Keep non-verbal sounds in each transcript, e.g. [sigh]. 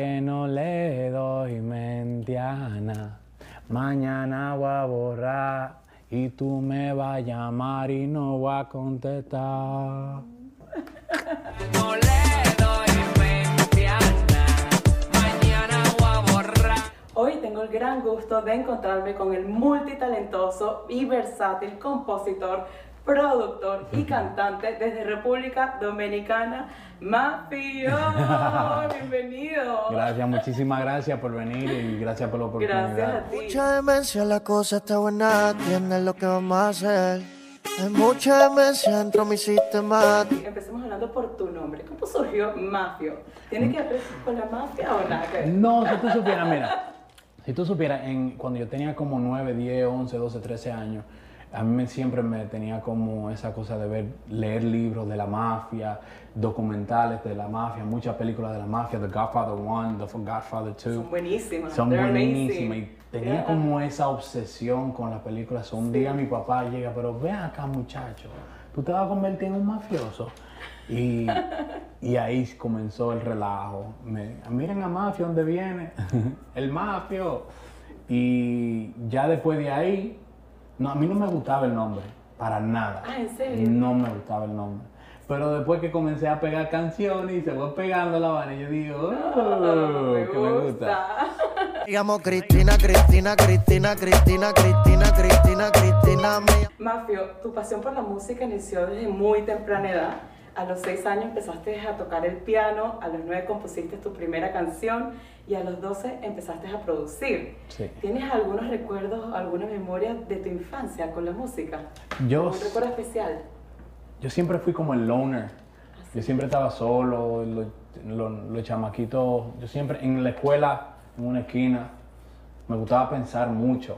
que no le doy mentiana. Mañana voy a borrar y tú me vas a llamar y no voy a contestar. No le doy mentiana, mañana voy a borrar. Hoy tengo el gran gusto de encontrarme con el multitalentoso y versátil compositor, productor y cantante desde República Dominicana, Mafio. [laughs] Bienvenido. Gracias, muchísimas gracias por venir y gracias por la oportunidad. Gracias a ti. Mucha demencia, la cosa está buena, tienes lo que vamos a hacer. Hay mucha demencia dentro de mi sistema. Empecemos hablando por tu nombre. ¿Cómo surgió Mafio? ¿Tiene que ver con la mafia o nada? No, si tú supieras, mira, si tú supieras, en, cuando yo tenía como 9, 10, 11, 12, 13 años, a mí me- siempre me tenía como esa cosa de ver, leer libros de la mafia, documentales de la mafia, muchas películas de la mafia, The Godfather 1, The Godfather 2. Son buenísimas. Son They're buenísimas y tenía Yeah. como esa obsesión con las películas. Un día mi papá llega, pero ve acá muchacho, tú te vas a convertir en un mafioso. Y, [laughs] y ahí comenzó el relajo. Me, miren a Mafio, ¿dónde viene? [laughs] el Mafio. Y ya después de ahí, no, a mí no me gustaba el nombre, para nada. Ah, ¿en serio? No me gustaba el nombre. Pero después que comencé a pegar canciones y se fue pegando la vaina, yo digo, oh, me que me gusta. [laughs] Digamos Cristina, Cristina, Cristina, Cristina, Cristina, Cristina, Cristina. Mafio, tu pasión por la música inició desde muy temprana edad. A los seis años empezaste a tocar el piano, a los nueve compusiste tu primera canción y a los 12 empezaste a producir. Sí. ¿Tienes algunos recuerdos, alguna memoria de tu infancia con la música? Yo, ¿Un recuerdo especial? yo siempre fui como el loner. Yo siempre estaba solo, los, los- los chamaquitos, yo siempre en la escuela, en una esquina, me gustaba pensar mucho.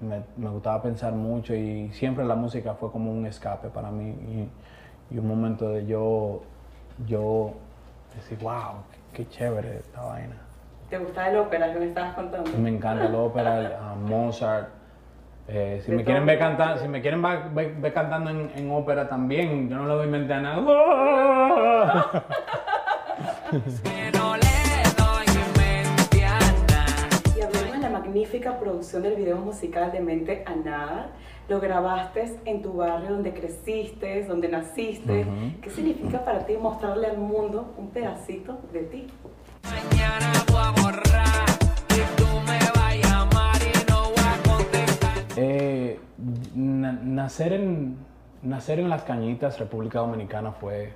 Me, me gustaba pensar mucho y siempre la música fue como un escape para mí y, y un momento de yo, yo decir, wow, qué, qué chévere esta vaina. ¿Te gustaba el ópera que me estabas contando? Me encanta la ópera, el, ah, Mozart. Eh, si me quieren ver cantando, si me quieren ver cantando en, en ópera también, yo no le doy mente a nada. [laughs] [laughs] magnífica producción del video musical de Mente a Nada. Lo grabaste en tu barrio donde creciste, donde naciste. Ujú. ¿Qué significa para ti mostrarle al mundo un pedacito de ti? Mañana voy a borrar y tú me vas a llamar y no voy a contestar. Eh, na- nacer, en, nacer en Las Cañitas, República Dominicana, fue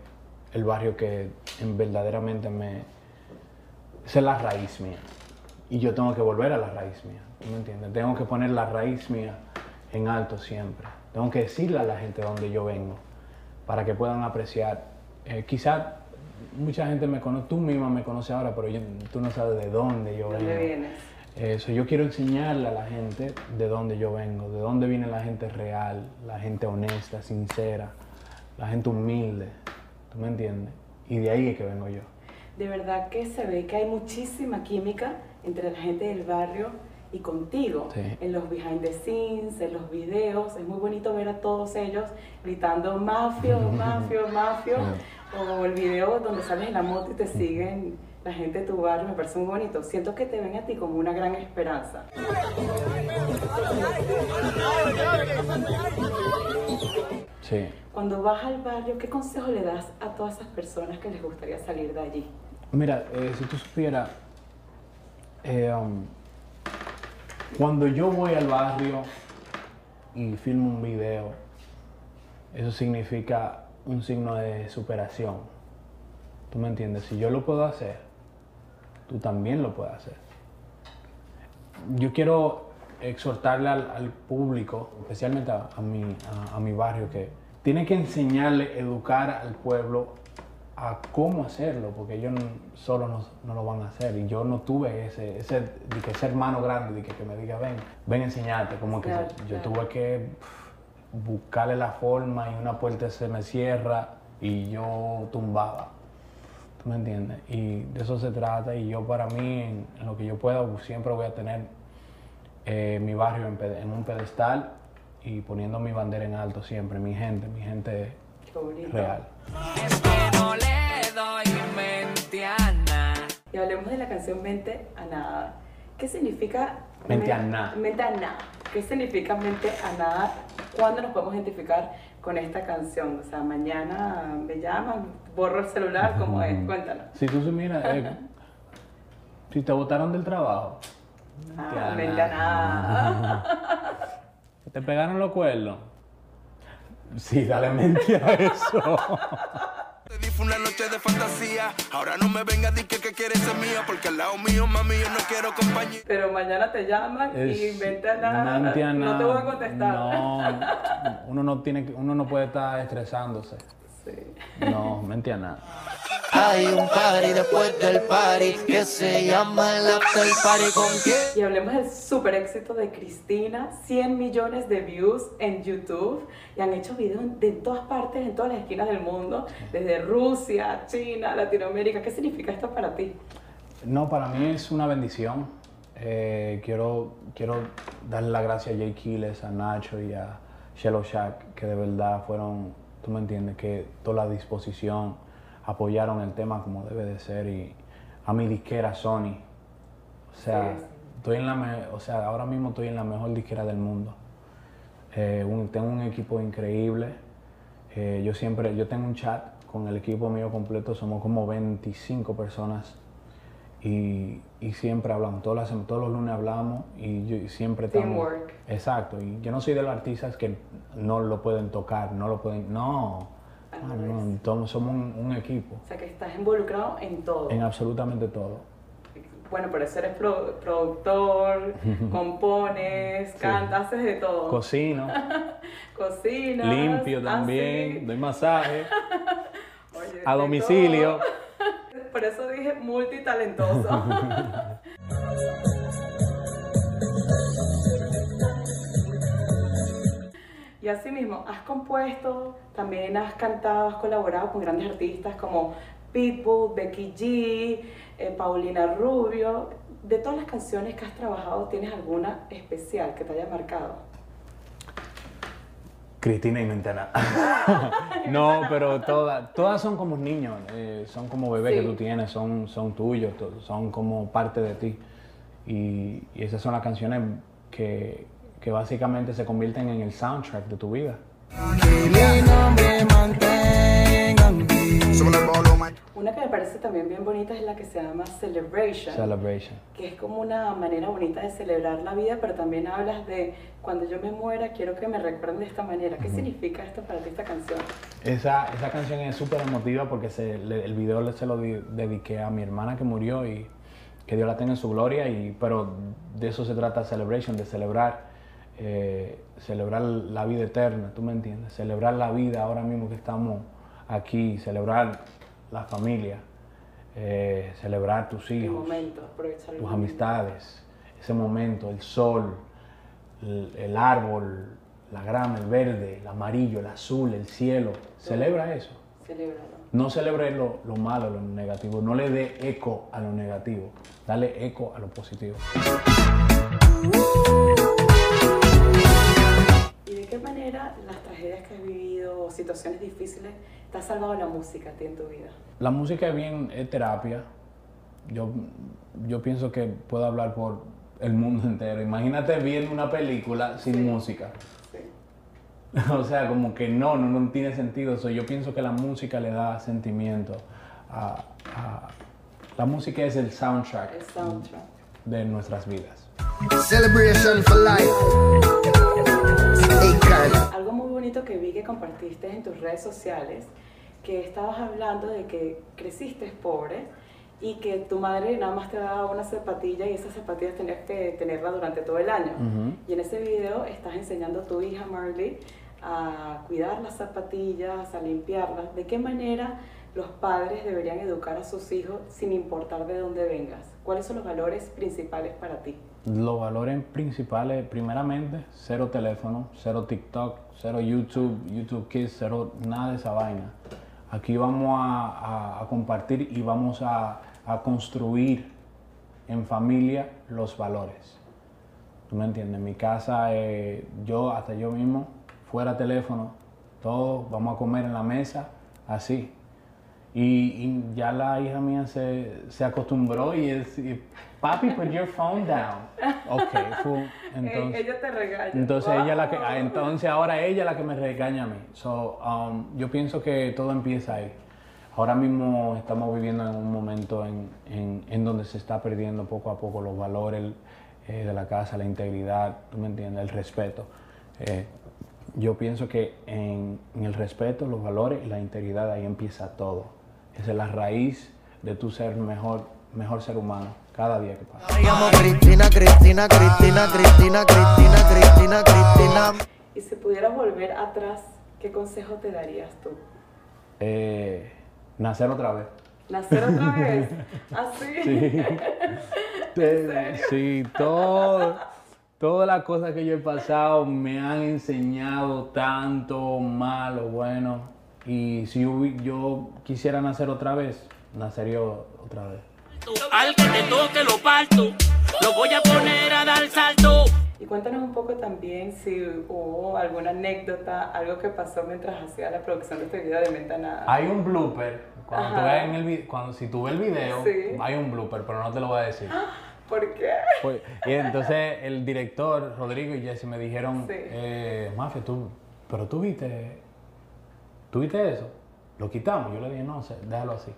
el barrio que en verdaderamente me... Esa es la raíz mía. Y yo tengo que volver a la raíz mía. ¿tú ¿Me entiendes? Tengo que poner la raíz mía en alto siempre. Tengo que decirle a la gente de donde yo vengo para que puedan apreciar. Eh, quizás mucha gente me conoce, tú misma me conoces ahora, pero yo- tú no sabes de dónde yo ¿Dónde vengo. vienes? Eso, yo quiero enseñarle a la gente de dónde yo vengo, de dónde viene la gente real, la gente honesta, sincera, la gente humilde, ¿tú me entiendes? Y de ahí es que vengo yo. De verdad que se ve que hay muchísima química entre la gente del barrio y contigo. Sí. En los behind the scenes, en los videos. Es muy bonito ver a todos ellos gritando mafio, [laughs] mafio, mafio. O el video donde sales en la moto y te siguen la gente de tu barrio. Me parece muy bonito. Siento que te ven a ti como una gran esperanza. Sí. Cuando vas al barrio, ¿qué consejo le das a todas esas personas que les gustaría salir de allí? Mira, eh, si tú supieras, eh, um, cuando yo voy al barrio y filmo un video, eso significa un signo de superación. ¿Tú me entiendes? Si yo lo puedo hacer, tú también lo puedes hacer. Yo quiero exhortarle al, público, especialmente a, mi, a mi barrio, que tiene que enseñarle, educar al pueblo a cómo hacerlo, porque ellos solo no, no lo van a hacer. Y yo no tuve ese, ese, de que ese hermano grande, de que, que me diga, ven, ven a enseñarte. Como que Claro, yo claro. tuve que buscarle la forma y una puerta se me cierra y yo tumbaba. ¿Tú me entiendes? Y de eso se trata y yo para mí, en, en lo que yo pueda, siempre voy a tener eh, mi barrio en, un pedestal y poniendo mi bandera en alto siempre, mi gente, mi gente real. Y hablemos de la canción Mente a Nada. ¿Qué significa Mente a nada. Mente a Nada. ¿Qué significa Mente a Nada? ¿Cuándo nos podemos identificar con esta canción? O sea, mañana me llaman, borro el celular, ¿cómo es? Cuéntanos. Si tú se mira, eh, [laughs] si te botaron del trabajo, Ah, Mente a Nada. [laughs] te pegaron los cuernos. Sí, dale mente a eso. [laughs] Te di fue una noche de fantasía. Ahora no me vengas a decir que, que quieres ser mía. Porque al lado mío, mami, yo no quiero compañía. Pero mañana te llaman y a Nada. No te voy a contestar. No, uno no tiene que- uno no puede estar estresándose. Sí. No, mente a nada. Hay un party después del party que se llama el after party con quién. Y hablemos del super éxito de Cristina, 100 millones de views en YouTube y han hecho videos de todas partes, en todas las esquinas del mundo, desde Rusia, China, Latinoamérica. ¿Qué significa esto para ti? No, para mí es una bendición. Eh, quiero, quiero darle las gracias a Jay Quiles, a Nacho y a Shello Shack, que de verdad fueron, tú me entiendes, que toda la disposición, apoyaron el tema como debe de ser y a mi disquera Sony. O sea, Sí. estoy en la me- o sea, ahora mismo estoy en la mejor disquera del mundo. Eh, un- tengo un equipo increíble. Eh, yo siempre, yo tengo un chat con el equipo mío completo, somos como 25 personas y, y siempre hablamos, todas las todos los lunes hablamos y, yo- y siempre estamos... Teamwork. Exacto, y yo no soy de los artistas que no lo pueden tocar, no lo pueden... No, todos somos un, un equipo, O sea, que estás involucrado en todo. en absolutamente todo. Bueno, por eso eres pro- productor, [laughs] compones, cantas, haces de todo. Cocino, [laughs] Cocinas. limpio así. también, doy masaje, [laughs] Oye, a domicilio. todo. Multitalentoso. Y así mismo, has compuesto, también has cantado, has colaborado con grandes artistas como Pitbull, Becky G, eh, Paulina Rubio. De todas las canciones que has trabajado, ¿tienes alguna especial que te haya marcado? Cristina y Mentana. [laughs] no, pero todas, todas son como niños, eh, son como bebés Sí. que tú tienes, son, son tuyos, son como parte de ti. Y, y esas son las canciones que, que básicamente se convierten en el soundtrack de tu vida. Una que me parece también bien bonita es la que se llama Celebration. Celebration. que es como una manera bonita de celebrar la vida, pero también hablas de cuando yo me muera quiero que me recuerden de esta manera. ¿Qué significa esto para ti esta canción? Esa, esa canción es súper emotiva porque se, le- el video se lo di- dediqué a mi hermana que murió y que Dios la tenga en su gloria, y, pero de eso se trata Celebration, de celebrar, eh, celebrar la vida eterna, ¿tú me entiendes? Celebrar la vida ahora mismo que estamos aquí, celebrar la familia, eh, celebrar tus hijos, momento, tus amistades, ese momento, el sol, el, el árbol, la grama, el verde, el amarillo, el azul, el cielo. Celebra eso. Celébralo. No celebre lo, lo malo, lo negativo. No le dé eco a lo negativo. Dale eco a lo positivo. ¿Y de qué manera las tragedias que has vivido o situaciones difíciles te ha salvado la música a ti en tu vida? La música es bien, es terapia. Yo, yo pienso que puedo hablar por el mundo [laughs] entero. Imagínate viendo una película sin música. Sí. [laughs] O sea, como que no, no, no tiene sentido. So, yo pienso que la música le da sentimiento. a- a- la música es el soundtrack El soundtrack. de nuestras vidas. Celebration for life. Algo muy bonito que vi que compartiste en tus redes sociales, que estabas hablando de que creciste pobre y que tu madre nada más te daba una zapatilla y esas zapatillas tenías que tenerla durante todo el año. Ujú. Y en ese video estás enseñando a tu hija Marley a cuidar las zapatillas, a limpiarlas. ¿De qué manera los padres deberían educar a sus hijos sin importar de dónde vengas? ¿Cuáles son los valores principales para ti? Los valores principales, primeramente, cero teléfono, cero TikTok, cero YouTube, YouTube Kids, cero nada de esa vaina. Aquí vamos a, compartir y vamos a, a construir en familia los valores. ¿Tú me entiendes? En mi casa, eh, yo, hasta yo mismo, fuera teléfono, todos vamos a comer en la mesa, así. Y, y ya la hija mía se, se acostumbró y es, y, papi, put your phone down. Ok, [laughs] entonces... Ella te regaña. Entonces ella la que, Wow. entonces ahora ella la que me regaña a mí. So, um, yo pienso que todo empieza ahí. Ahora mismo estamos viviendo en un momento en, en- en donde se está perdiendo poco a poco los valores eh, de la casa, la integridad, ¿tú me entiendes? El respeto. Eh, yo pienso que en, en el respeto, los valores y la integridad ahí empieza todo. Esa es la raíz de tu ser mejor, mejor ser humano cada día que pasa. Me llamo Cristina, Cristina, Cristina, Cristina, Cristina, Cristina, Cristina. Y si pudieras volver atrás, ¿qué consejo te darías tú? Eh, nacer otra vez. ¿Nacer otra [laughs] vez? ¿Así? Sí. [laughs] Te- sí, todo, todas las cosas que yo he pasado me han enseñado tanto malo, bueno. Y si yo, quisiera nacer otra vez, nacería otra vez. Al que te toque lo parto, lo voy a poner a dar salto. Y cuéntanos un poco también si hubo alguna anécdota, algo que pasó mientras hacía la producción de este video de Menta Nada. Hay un blooper, cuando tú veas en el cuando si tú ves el video, Sí. hay un blooper, pero no te lo voy a decir. ¿Por qué? Pues, y entonces el director, Rodrigo y Jesse me dijeron, Sí. eh, Mafia, tú, pero tú viste, tú viste eso, lo quitamos. Yo le dije, no sé, déjalo así.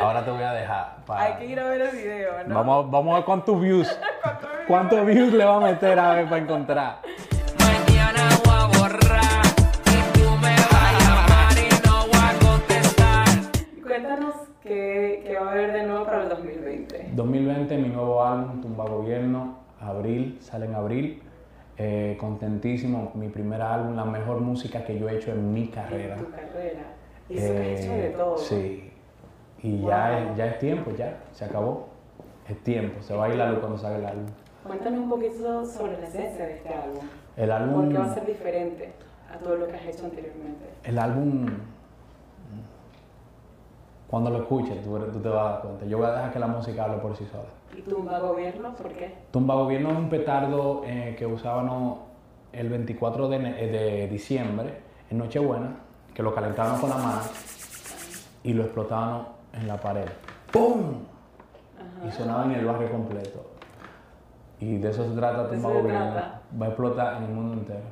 Ahora te voy a dejar. para- Hay que ir a ver el video, ¿no? Vamos, vamos a ver [laughs] cuántos views, cuántos views le va a meter a ver para encontrar. Mañana voy a borrar y tú me vas a llamar y no voy a contestar. Cuéntanos qué, qué va a haber de nuevo para el 2020. 2020, mi nuevo álbum, Tumba Gobierno, abril, sale en abril. Eh, contentísimo, mi primer álbum, la mejor música que yo he hecho en mi carrera. En tu carrera. Y eso que has hecho de Eh, todo. Sí. Y Wow. ya, es, ya es tiempo, ya, se acabó. Es tiempo, se va a ir la luz cuando salga el álbum. Cuéntanos un poquito sobre la esencia de este álbum. El ¿Por álbum, qué va a ser diferente a todo lo que has hecho anteriormente? el álbum, cuando lo escuches, tú, tú te vas a dar cuenta. Yo voy a dejar que la música hable por sí sola. ¿Y tumba gobierno? ¿Por qué? Tumba Gobierno es un petardo eh, que usábamos el 24 de, ene- eh, de diciembre, en Nochebuena, que lo calentábamos con la mano y lo explotábamos en la pared. ¡Pum! Y sonaba en el barrio completo. Y de eso se trata Tumba Gobierno. Va a explotar en el mundo entero.